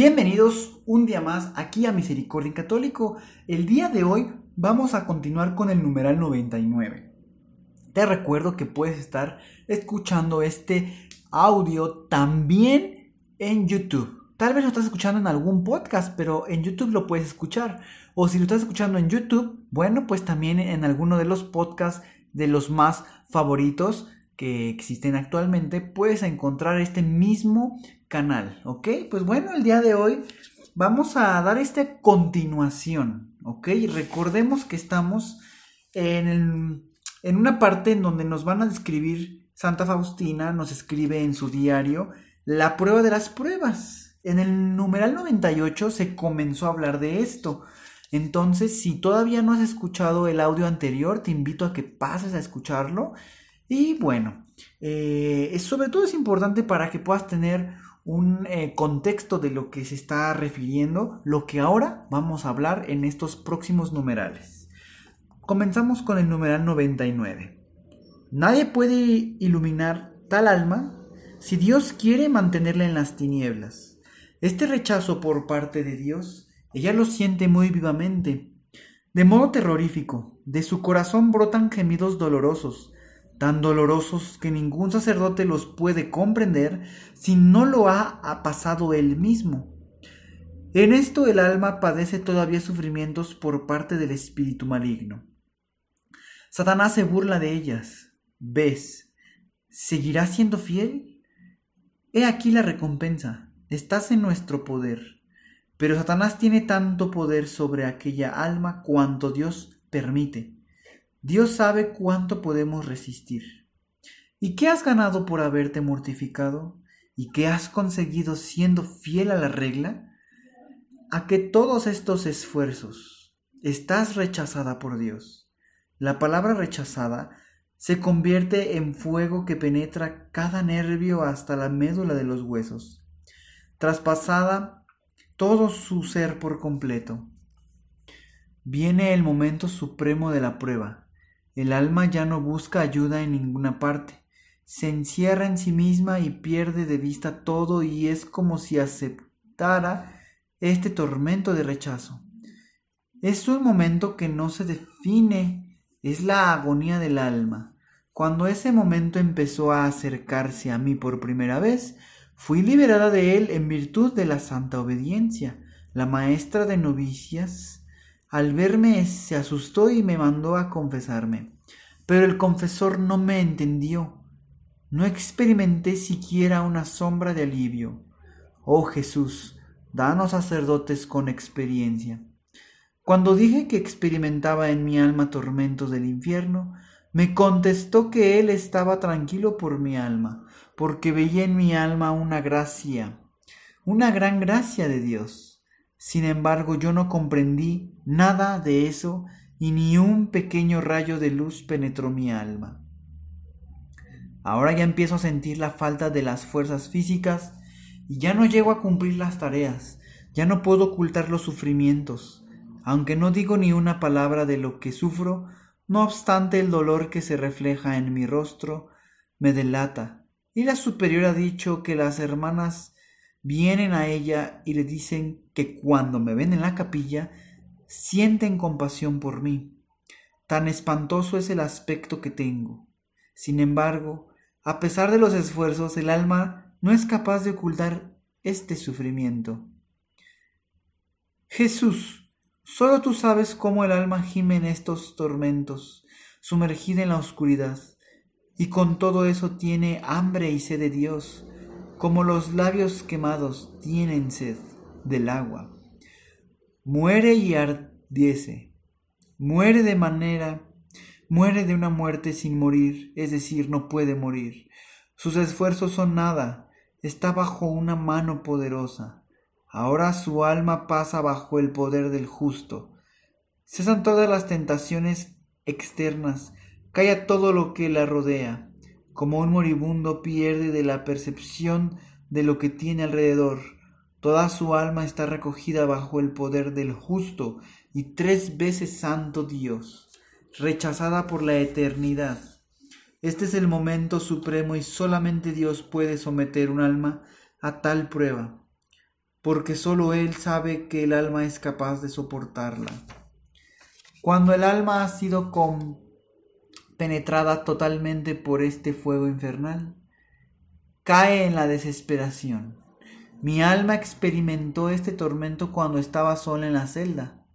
Bienvenidos un día más aquí a Misericordia Católico. El día de hoy vamos a continuar con el numeral 99. Te recuerdo que puedes estar escuchando este audio también en YouTube. Tal vez lo estás escuchando en algún podcast, pero en YouTube lo puedes escuchar. O si lo estás escuchando en YouTube, bueno, pues también en alguno de los podcasts de los más favoritos que existen actualmente, puedes encontrar este mismo canal, ¿ok? Pues bueno, el día de hoy vamos a dar esta continuación, ¿ok? Recordemos que estamos en, en una parte en donde nos van a describir, Santa Faustina nos escribe en su diario la prueba de las pruebas. En el numeral 98 se comenzó a hablar de esto. Entonces, si todavía no has escuchado el audio anterior, te invito a que pases a escucharlo. Y bueno, eh, sobre todo es importante para que puedas tener un eh, contexto de lo que se está refiriendo, lo que ahora vamos a hablar en estos próximos numerales. Comenzamos con el numeral 99. Nadie puede iluminar tal alma si Dios quiere mantenerla en las tinieblas. Este rechazo por parte de Dios, ella lo siente muy vivamente. De modo terrorífico, de su corazón brotan gemidos dolorosos, tan dolorosos que ningún sacerdote los puede comprender si no lo ha pasado él mismo. En esto el alma padece todavía sufrimientos por parte del espíritu maligno. Satanás se burla de ellas. ¿Ves? ¿Seguirá siendo fiel? He aquí la recompensa. Estás en nuestro poder. Pero Satanás tiene tanto poder sobre aquella alma cuanto Dios permite. Dios sabe cuánto podemos resistir. ¿Y qué has ganado por haberte mortificado? ¿Y qué has conseguido siendo fiel a la regla? A que todos estos esfuerzos estás rechazada por Dios. La palabra rechazada se convierte en fuego que penetra cada nervio hasta la médula de los huesos, traspasada todo su ser por completo. Viene el momento supremo de la prueba, el alma ya no busca ayuda en ninguna parte, se encierra en sí misma y pierde de vista todo y es como si aceptara este tormento de rechazo. Es un momento que no se define, es la agonía del alma. Cuando ese momento empezó a acercarse a mí por primera vez, fui liberada de él en virtud de la santa obediencia. La maestra de novicias al verme se asustó y me mandó a confesarme. Pero el confesor no me entendió. No experimenté siquiera una sombra de alivio. Oh Jesús, danos sacerdotes con experiencia. Cuando dije que experimentaba en mi alma tormentos del infierno, me contestó que él estaba tranquilo por mi alma, porque veía en mi alma una gracia, una gran gracia de Dios. Sin embargo, yo no comprendí nada de eso y ni un pequeño rayo de luz penetró mi alma. Ahora ya empiezo a sentir la falta de las fuerzas físicas y ya no llego a cumplir las tareas, ya no puedo ocultar los sufrimientos. Aunque no digo ni una palabra de lo que sufro, no obstante el dolor que se refleja en mi rostro me delata. Y la superior ha dicho que las hermanas vienen a ella y le dicen que cuando me ven en la capilla, sienten compasión por mí. Tan espantoso es el aspecto que tengo. Sin embargo, a pesar de los esfuerzos, el alma no es capaz de ocultar este sufrimiento. Jesús, solo tú sabes cómo el alma gime en estos tormentos, sumergida en la oscuridad, y con todo eso tiene hambre y sed de Dios, como los labios quemados tienen sed del agua. Muere y ardiese, muere de manera, muere de una muerte sin morir, es decir, no puede morir. Sus esfuerzos son nada, está bajo una mano poderosa. Ahora su alma pasa bajo el poder del justo. Cesan todas las tentaciones externas, calla todo lo que la rodea. Como un moribundo pierde de la percepción de lo que tiene alrededor. Toda su alma está recogida bajo el poder del justo y tres veces santo Dios, rechazada por la eternidad. Este es el momento supremo y solamente Dios puede someter un alma a tal prueba porque sólo Él sabe que el alma es capaz de soportarla. Cuando el alma ha sido penetrada totalmente por este fuego infernal, cae en la desesperación. Mi alma experimentó este tormento cuando estaba sola en la celda.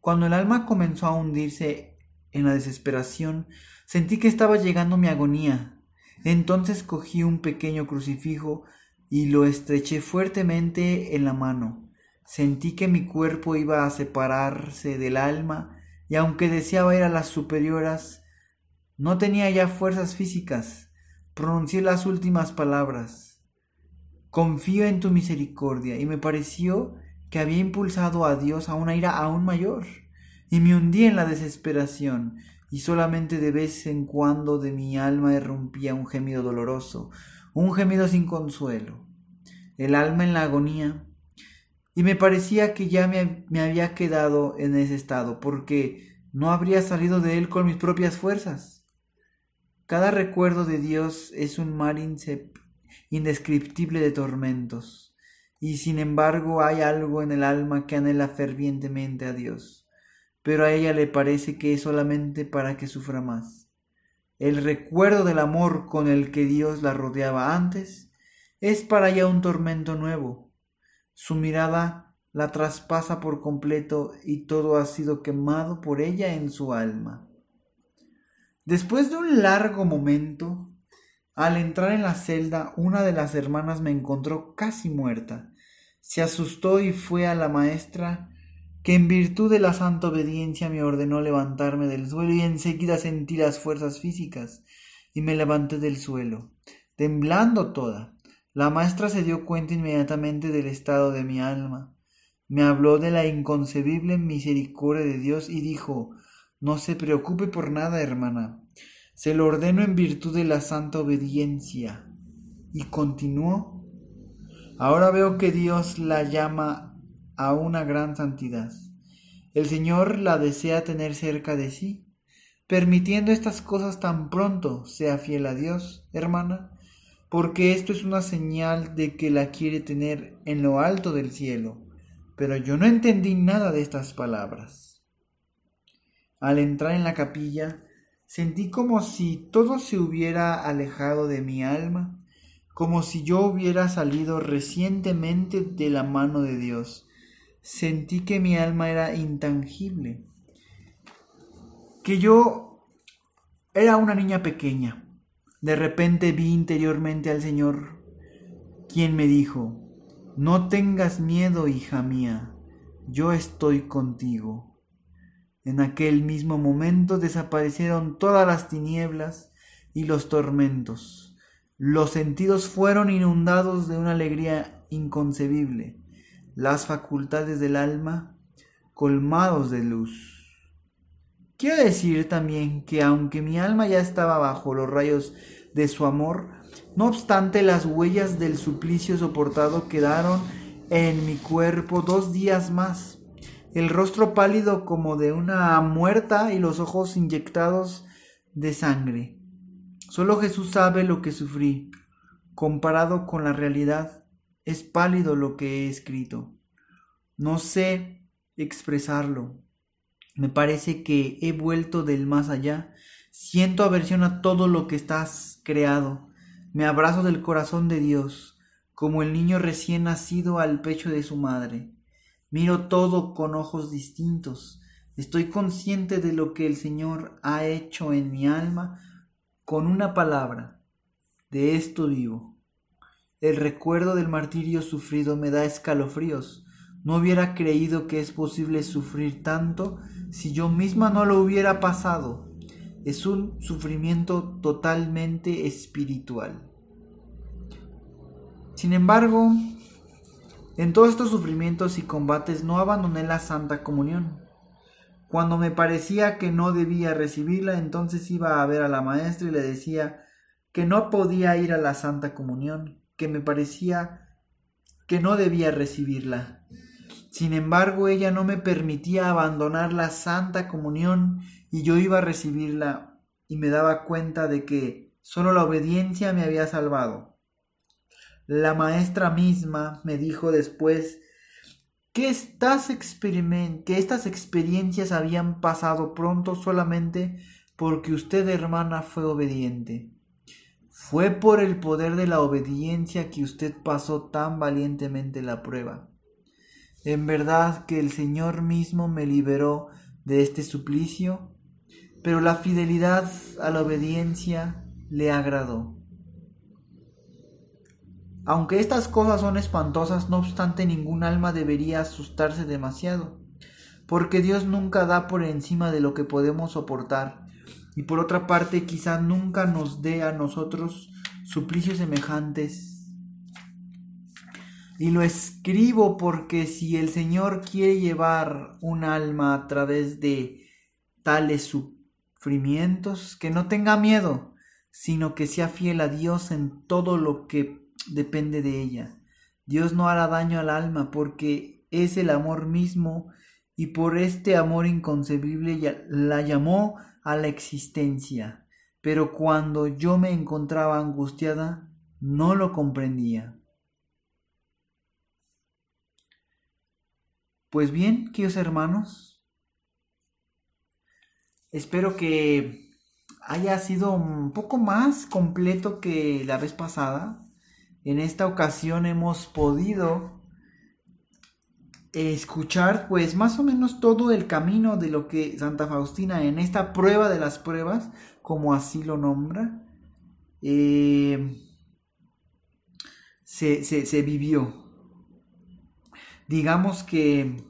Cuando el alma comenzó a hundirse en la desesperación, sentí que estaba llegando mi agonía. Entonces cogí un pequeño crucifijo y lo estreché fuertemente en la mano. Sentí que mi cuerpo iba a separarse del alma y aunque deseaba ir a las superioras, no tenía ya fuerzas físicas. Pronuncié las últimas palabras. Confío en tu misericordia y me pareció que había impulsado a Dios a una ira aún mayor y me hundí en la desesperación y solamente de vez en cuando de mi alma irrumpía un gemido doloroso, un gemido sin consuelo, el alma en la agonía, y me parecía que ya me, había quedado en ese estado, porque no habría salido de él con mis propias fuerzas. Cada recuerdo de Dios es un mar indescriptible de tormentos, y sin embargo hay algo en el alma que anhela fervientemente a Dios, pero a ella le parece que es solamente para que sufra más el recuerdo del amor con el que Dios la rodeaba antes, es para ella un tormento nuevo. Su mirada la traspasa por completo y todo ha sido quemado por ella en su alma. Después de un largo momento, al entrar en la celda, una de las hermanas me encontró casi muerta. Se asustó y fue a la maestra que en virtud de la santa obediencia me ordenó levantarme del suelo y enseguida sentí las fuerzas físicas y me levanté del suelo, temblando toda. La maestra se dio cuenta inmediatamente del estado de mi alma. Me habló de la inconcebible misericordia de Dios y dijo No se preocupe por nada, hermana. Se lo ordeno en virtud de la santa obediencia. Y continuó Ahora veo que Dios la llama a una gran santidad. El Señor la desea tener cerca de sí, permitiendo estas cosas tan pronto sea fiel a Dios, hermana, porque esto es una señal de que la quiere tener en lo alto del cielo. Pero yo no entendí nada de estas palabras. Al entrar en la capilla, sentí como si todo se hubiera alejado de mi alma, como si yo hubiera salido recientemente de la mano de Dios sentí que mi alma era intangible, que yo era una niña pequeña. De repente vi interiormente al Señor, quien me dijo, no tengas miedo, hija mía, yo estoy contigo. En aquel mismo momento desaparecieron todas las tinieblas y los tormentos. Los sentidos fueron inundados de una alegría inconcebible las facultades del alma colmados de luz. Quiero decir también que aunque mi alma ya estaba bajo los rayos de su amor, no obstante las huellas del suplicio soportado quedaron en mi cuerpo dos días más, el rostro pálido como de una muerta y los ojos inyectados de sangre. Solo Jesús sabe lo que sufrí. Comparado con la realidad, es pálido lo que he escrito. No sé expresarlo. Me parece que he vuelto del más allá. Siento aversión a todo lo que estás creado. Me abrazo del corazón de Dios, como el niño recién nacido al pecho de su madre. Miro todo con ojos distintos. Estoy consciente de lo que el Señor ha hecho en mi alma con una palabra. De esto vivo. El recuerdo del martirio sufrido me da escalofríos. No hubiera creído que es posible sufrir tanto si yo misma no lo hubiera pasado. Es un sufrimiento totalmente espiritual. Sin embargo, En todos estos sufrimientos y combates no abandoné la Santa Comunión. Cuando me parecía que no debía recibirla, entonces iba a ver a la maestra y le decía que no podía ir a la Santa Comunión, que me parecía que no debía recibirla. Sin embargo, ella no me permitía abandonar la Santa Comunión y yo iba a recibirla y me daba cuenta de que solo la obediencia me había salvado. La maestra misma me dijo después que estas, que estas experiencias habían pasado pronto solamente porque usted, hermana, fue obediente. Fue por el poder de la obediencia que usted pasó tan valientemente la prueba. En verdad que el Señor mismo me liberó de este suplicio, pero la fidelidad a la obediencia le agradó. Aunque estas cosas son espantosas, no obstante ningún alma debería asustarse demasiado, porque Dios nunca da por encima de lo que podemos soportar, y por otra parte quizá nunca nos dé a nosotros suplicios semejantes. Y lo escribo porque si el Señor quiere llevar un alma a través de tales sufrimientos, que no tenga miedo, sino que sea fiel a Dios en todo lo que depende de ella. Dios no hará daño al alma porque es el amor mismo y por este amor inconcebible la llamó a la existencia. Pero cuando yo me encontraba angustiada, no lo comprendía. Pues bien, queridos hermanos, espero que haya sido un poco más completo que la vez pasada. En esta ocasión hemos podido escuchar pues más o menos todo el camino de lo que Santa Faustina en esta prueba de las pruebas, como así lo nombra, eh, se, se vivió. Digamos que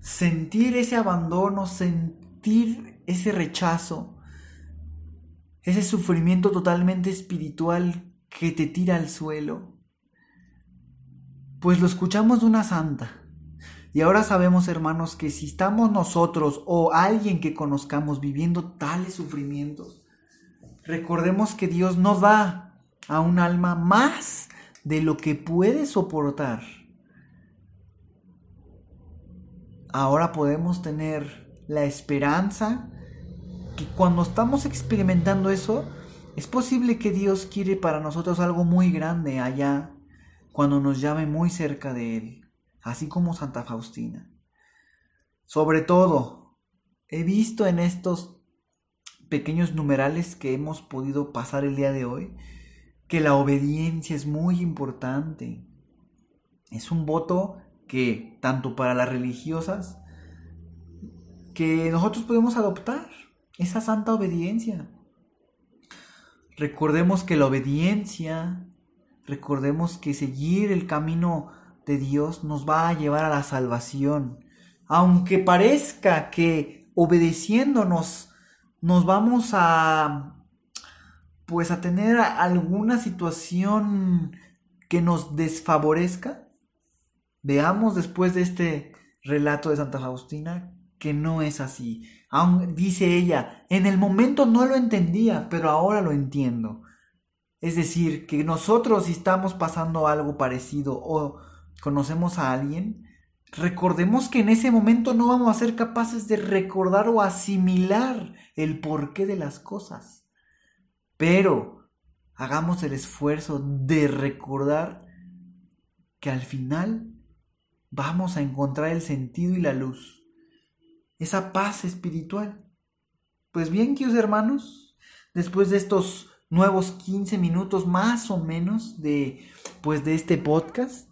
sentir ese abandono, sentir ese rechazo, ese sufrimiento totalmente espiritual que te tira al suelo? Pues lo escuchamos de una santa. Y ahora sabemos, hermanos, que si estamos nosotros o alguien que conozcamos viviendo tales sufrimientos, recordemos que Dios nos da a un alma más de lo que puede soportar. Ahora podemos tener la esperanza que cuando estamos experimentando eso, es posible que Dios quiere para nosotros algo muy grande allá cuando nos llame muy cerca de Él, así como Santa Faustina. Sobre todo, he visto en estos pequeños numerales que hemos podido pasar el día de hoy que la obediencia es muy importante. Es un voto que, tanto para las religiosas, que nosotros podemos adoptar, esa santa obediencia. Recordemos que la obediencia, recordemos que seguir el camino de Dios nos va a llevar a la salvación. Aunque parezca que obedeciéndonos nos vamos a pues a tener alguna situación que nos desfavorezca, veamos después de este relato de Santa Faustina que no es así. Aún dice ella, en el momento no lo entendía, pero ahora lo entiendo. Es decir, que nosotros si estamos pasando algo parecido o conocemos a alguien, recordemos que en ese momento no vamos a ser capaces de recordar o asimilar el porqué de las cosas. Pero hagamos el esfuerzo de recordar que al final vamos a encontrar el sentido y la luz esa paz espiritual. Pues bien, queridos hermanos, después de estos nuevos 15 minutos más o menos de pues de este podcast,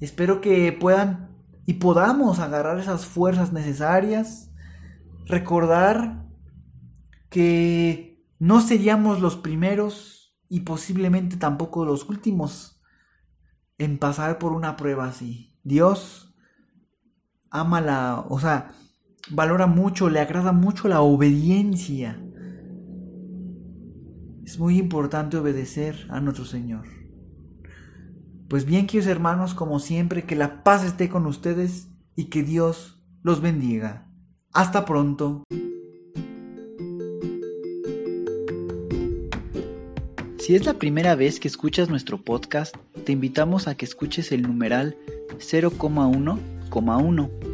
espero que puedan y podamos agarrar esas fuerzas necesarias, recordar que no seríamos los primeros y posiblemente tampoco los últimos en pasar por una prueba así. Dios ama la, o sea, valora mucho, le agrada mucho la obediencia. Es muy importante obedecer a nuestro Señor. Pues bien, queridos hermanos, como siempre, que la paz esté con ustedes y que Dios los bendiga. Hasta pronto. Si es la primera vez que escuchas nuestro podcast, te invitamos a que escuches el numeral 0,1,1,